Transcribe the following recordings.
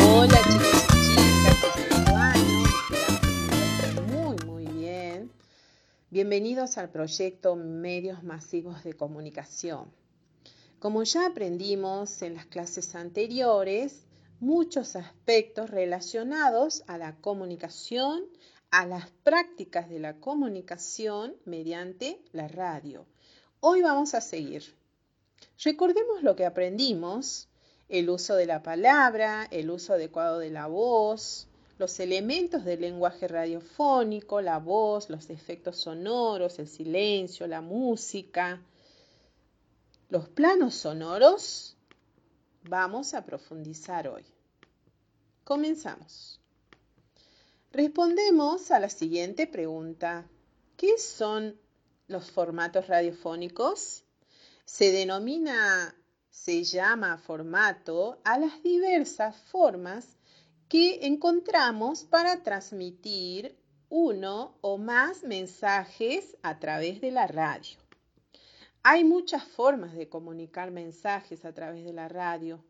Hola chicos chicas, muy muy bien. Bienvenidos al proyecto Medios Masivos de Comunicación. Como ya aprendimos en las clases anteriores, muchos aspectos relacionados a la comunicación, a las prácticas de la comunicación mediante la radio. Hoy vamos a seguir. Recordemos lo que aprendimos el uso de la palabra, el uso adecuado de la voz, los elementos del lenguaje radiofónico, la voz, los efectos sonoros, el silencio, la música, los planos sonoros, vamos a profundizar hoy. Comenzamos. Respondemos a la siguiente pregunta. ¿Qué son los formatos radiofónicos? Se denomina se llama formato a las diversas formas que encontramos para transmitir uno o más mensajes a través de la radio. Hay muchas formas de comunicar mensajes a través de la radio.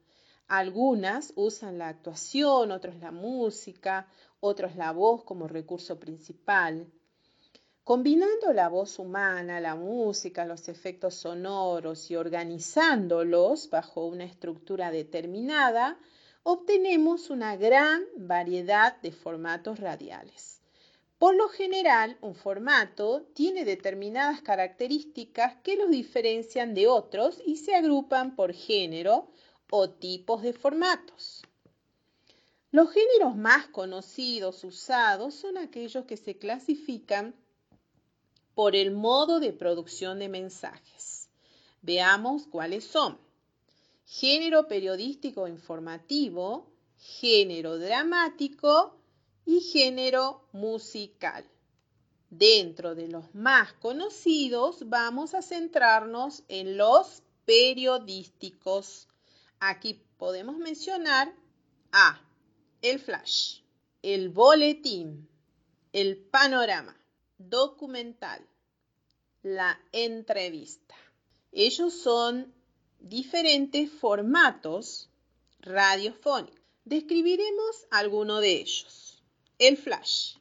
Algunas usan la actuación, otros la música, otros la voz como recurso principal. Combinando la voz humana, la música, los efectos sonoros y organizándolos bajo una estructura determinada, obtenemos una gran variedad de formatos radiales. Por lo general, un formato tiene determinadas características que los diferencian de otros y se agrupan por género o tipos de formatos. Los géneros más conocidos usados son aquellos que se clasifican por el modo de producción de mensajes. Veamos cuáles son. Género periodístico informativo, género dramático y género musical. Dentro de los más conocidos vamos a centrarnos en los periodísticos. Aquí podemos mencionar a el flash, el boletín, el panorama, documental, la entrevista. Ellos son diferentes formatos radiofónicos. Describiremos alguno de ellos. El flash.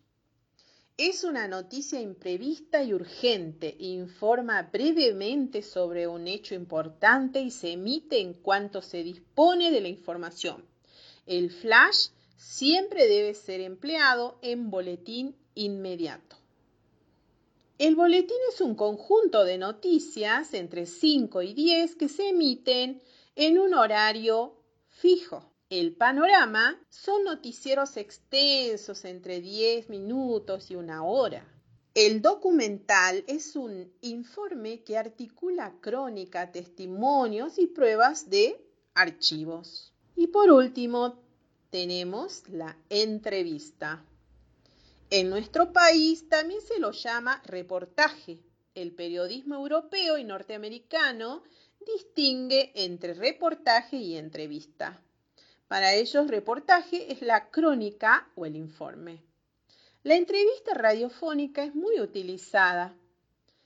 Es una noticia imprevista y urgente. Informa brevemente sobre un hecho importante y se emite en cuanto se dispone de la información. El flash siempre debe ser empleado en boletín inmediato. El boletín es un conjunto de noticias entre 5 y 10 que se emiten en un horario fijo. El panorama son noticieros extensos entre 10 minutos y una hora. El documental es un informe que articula crónica, testimonios y pruebas de archivos. Y por último, tenemos la entrevista. En nuestro país también se lo llama reportaje. El periodismo europeo y norteamericano distingue entre reportaje y entrevista. Para ellos, reportaje es la crónica o el informe. La entrevista radiofónica es muy utilizada.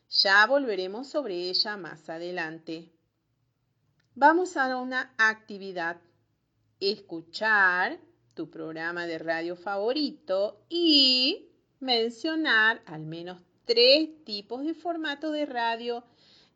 Ya volveremos sobre ella más adelante. Vamos a una actividad. Escuchar tu programa de radio favorito y mencionar al menos tres tipos de formato de radio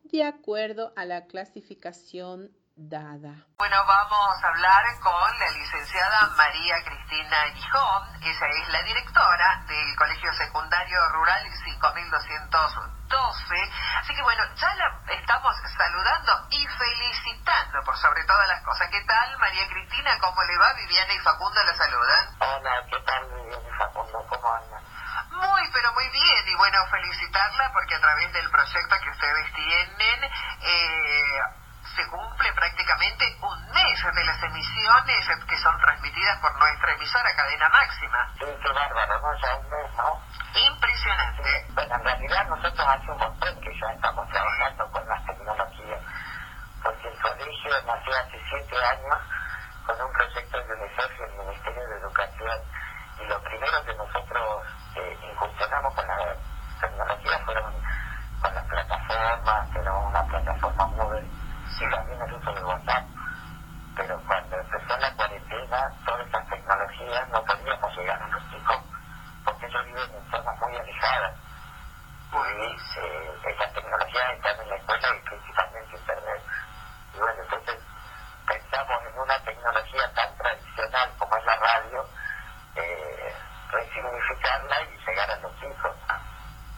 de acuerdo a la clasificación dada. Bueno, vamos a hablar con la licenciada María Cristina Gijón. Ella es la directora del Colegio Secundario Rural 5212. Así que bueno, ya la estamos saludando y felicitando por sobre todas las cosas. ¿Qué tal, María Cristina? ¿Cómo le va? Viviana y Facundo la saludan. Hola, ¿qué tal, Viviana y Facundo? ¿Cómo andan? Muy, pero muy bien. Y bueno, felicitarla porque a través del proyecto que ustedes tienen, eh, se cumple prácticamente un mes de las emisiones que son transmitidas por nuestra emisora Cadena Máxima. Sí, qué bárbaro, ¿no? Ya un mes, ¿no? Impresionante. Bueno, en realidad nosotros hace un montón que ya estamos trabajando con las tecnologías, porque el colegio nació hace siete años con un proyecto de UNICEF y el Ministerio de Educación, y lo primero que nosotros eh, incursionamos con la tecnología fueron con las plataformas y también el uso de WhatsApp. Pero cuando empezó la cuarentena, todas estas tecnologías no podíamos llegar a los chicos porque ellos viven en zonas muy alejadas. Y eh, estas tecnologías están en la escuela y principalmente internet. Y bueno, entonces pensamos en una tecnología tan tradicional como es la radio, eh, resignificarla y llegar a los chicos.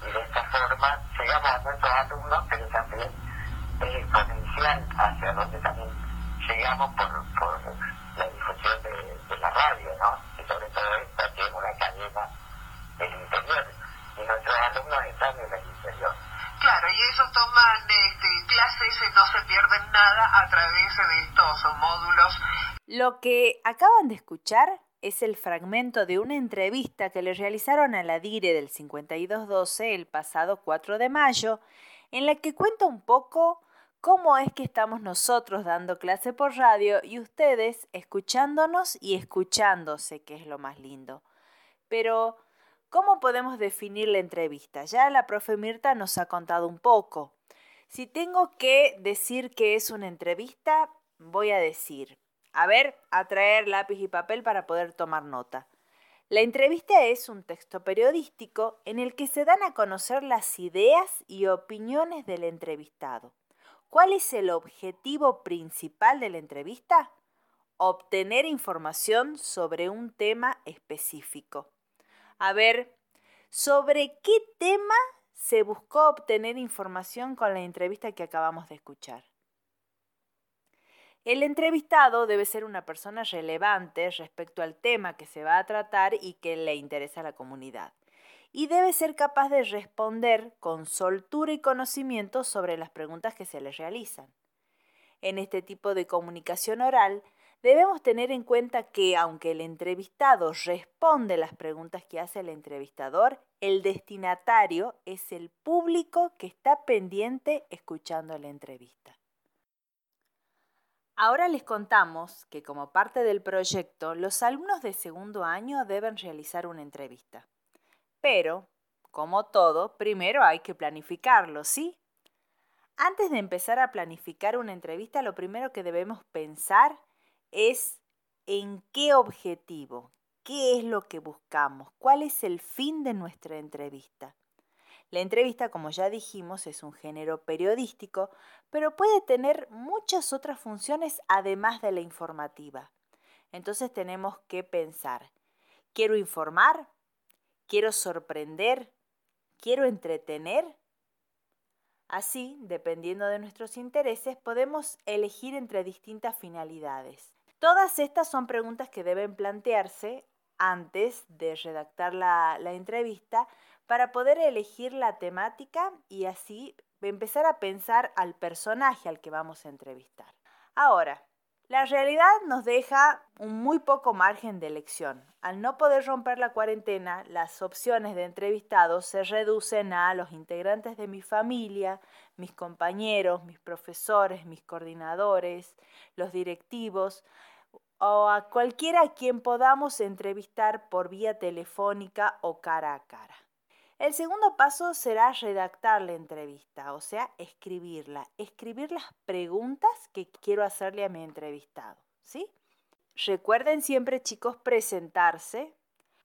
Y de esta forma llegamos a nuestros alumnos, pero también eh, con el hacia donde también llegamos por, por la difusión de, de, la radio, ¿no? Y sobre todo esta que es una cadena del interior. Y nuestros alumnos están en el interior. Claro, y ellos toman este, clases y no se pierden nada a través de estos módulos. Lo que acaban de escuchar es el fragmento de una entrevista que le realizaron a la DIRE del 5212 el pasado 4 de mayo, en la que cuenta un poco cómo es que estamos nosotros dando clase por radio y ustedes escuchándonos y escuchándose, que es lo más lindo. Pero, ¿cómo podemos definir la entrevista? Ya la profe Mirta nos ha contado un poco. Si tengo que decir que es una entrevista, voy a decir, a ver, a traer lápiz y papel para poder tomar nota. La entrevista es un texto periodístico en el que se dan a conocer las ideas y opiniones del entrevistado. ¿Cuál es el objetivo principal de la entrevista? Obtener información sobre un tema específico. A ver, ¿sobre qué tema se buscó obtener información con la entrevista que acabamos de escuchar? El entrevistado debe ser una persona relevante respecto al tema que se va a tratar y que le interesa a la comunidad. Y debe ser capaz de responder con soltura y conocimiento sobre las preguntas que se le realizan. En este tipo de comunicación oral, debemos tener en cuenta que aunque el entrevistado responde las preguntas que hace el entrevistador, el destinatario es el público que está pendiente escuchando la entrevista. Ahora les contamos que como parte del proyecto, los alumnos de segundo año deben realizar una entrevista. Pero, como todo, primero hay que planificarlo, ¿sí? Antes de empezar a planificar una entrevista, lo primero que debemos pensar es en qué objetivo, qué es lo que buscamos, cuál es el fin de nuestra entrevista. La entrevista, como ya dijimos, es un género periodístico, pero puede tener muchas otras funciones además de la informativa. Entonces tenemos que pensar, ¿quiero informar? ¿Quiero sorprender? ¿Quiero entretener? Así, dependiendo de nuestros intereses, podemos elegir entre distintas finalidades. Todas estas son preguntas que deben plantearse antes de redactar la, la entrevista para poder elegir la temática y así empezar a pensar al personaje al que vamos a entrevistar. Ahora, la realidad nos deja un muy poco margen de elección. Al no poder romper la cuarentena, las opciones de entrevistados se reducen a los integrantes de mi familia, mis compañeros, mis profesores, mis coordinadores, los directivos o a cualquiera a quien podamos entrevistar por vía telefónica o cara a cara. El segundo paso será redactar la entrevista, o sea, escribirla, escribir las preguntas que quiero hacerle a mi entrevistado, ¿sí? Recuerden siempre, chicos, presentarse,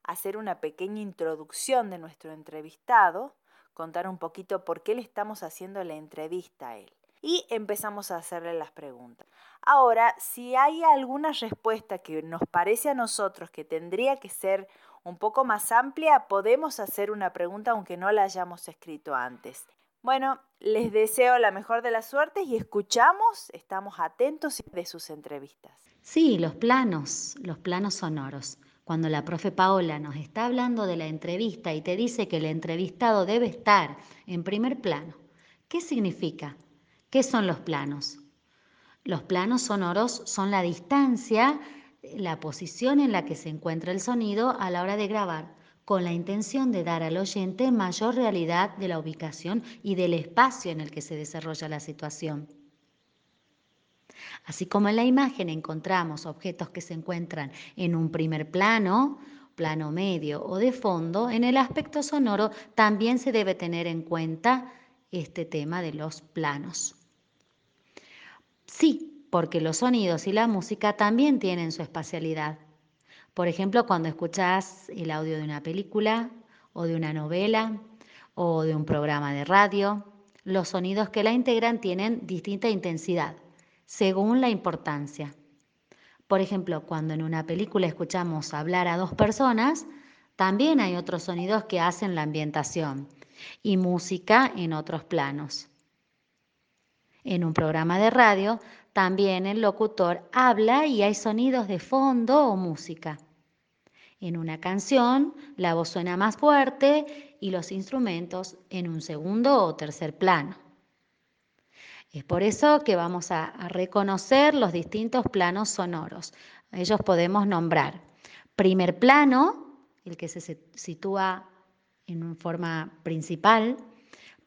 hacer una pequeña introducción de nuestro entrevistado, contar un poquito por qué le estamos haciendo la entrevista a él. Y empezamos a hacerle las preguntas. Ahora, si hay alguna respuesta que nos parece a nosotros que tendría que ser un poco más amplia, podemos hacer una pregunta aunque no la hayamos escrito antes. Bueno, les deseo la mejor de las suertes y escuchamos, estamos atentos de sus entrevistas. Sí, los planos, los planos sonoros. Cuando la profe Paola nos está hablando de la entrevista y te dice que el entrevistado debe estar en primer plano, ¿qué significa? ¿Qué son los planos? Los planos sonoros son la distancia la posición en la que se encuentra el sonido a la hora de grabar, con la intención de dar al oyente mayor realidad de la ubicación y del espacio en el que se desarrolla la situación. Así como en la imagen encontramos objetos que se encuentran en un primer plano, plano medio o de fondo, en el aspecto sonoro también se debe tener en cuenta este tema de los planos. Sí, porque los sonidos y la música también tienen su espacialidad. Por ejemplo, cuando escuchas el audio de una película o de una novela o de un programa de radio, los sonidos que la integran tienen distinta intensidad según la importancia. Por ejemplo, cuando en una película escuchamos hablar a dos personas, también hay otros sonidos que hacen la ambientación y música en otros planos. En un programa de radio, también el locutor habla y hay sonidos de fondo o música. En una canción, la voz suena más fuerte y los instrumentos en un segundo o tercer plano. Es por eso que vamos a, reconocer los distintos planos sonoros. Ellos podemos nombrar primer plano, el que se sitúa en forma principal,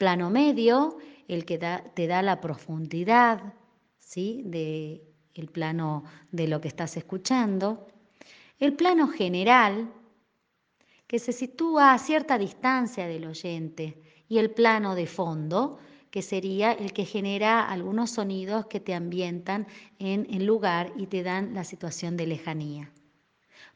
plano medio, el que te da la profundidad ¿sí? de el plano de lo que estás escuchando, el plano general, que se sitúa a cierta distancia del oyente, y el plano de fondo, que sería el que genera algunos sonidos que te ambientan en el lugar y te dan la situación de lejanía.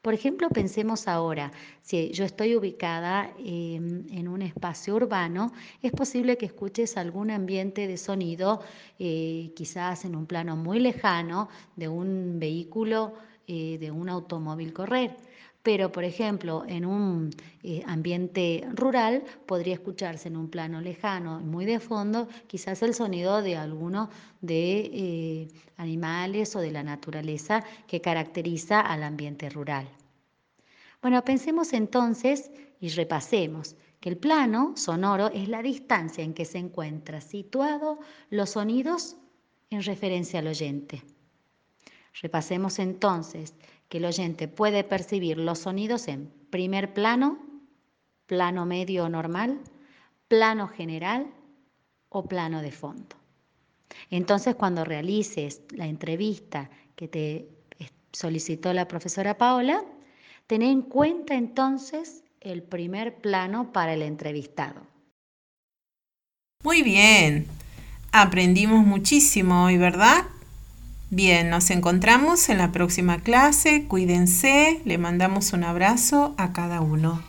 Por ejemplo, pensemos ahora, si yo estoy ubicada em, en un espacio urbano, es posible que escuches algún ambiente de sonido, eh, quizás en un plano muy lejano, de un vehículo eh, de un automóvil correr. Pero, por ejemplo, en un eh, ambiente rural podría escucharse en un plano lejano, muy de fondo, quizás el sonido de alguno de eh, animales o de la naturaleza que caracteriza al ambiente rural. Bueno, pensemos entonces y repasemos que el plano sonoro es la distancia en que se encuentra situado los sonidos en referencia al oyente. Repasemos entonces que el oyente puede percibir los sonidos en primer plano, plano medio o normal, plano general o plano de fondo. Entonces, cuando realices la entrevista que te solicitó la profesora Paola, ten en cuenta entonces el primer plano para el entrevistado. Muy bien, aprendimos muchísimo hoy, ¿verdad? Bien, nos encontramos en la próxima clase. Cuídense, le mandamos un abrazo a cada uno.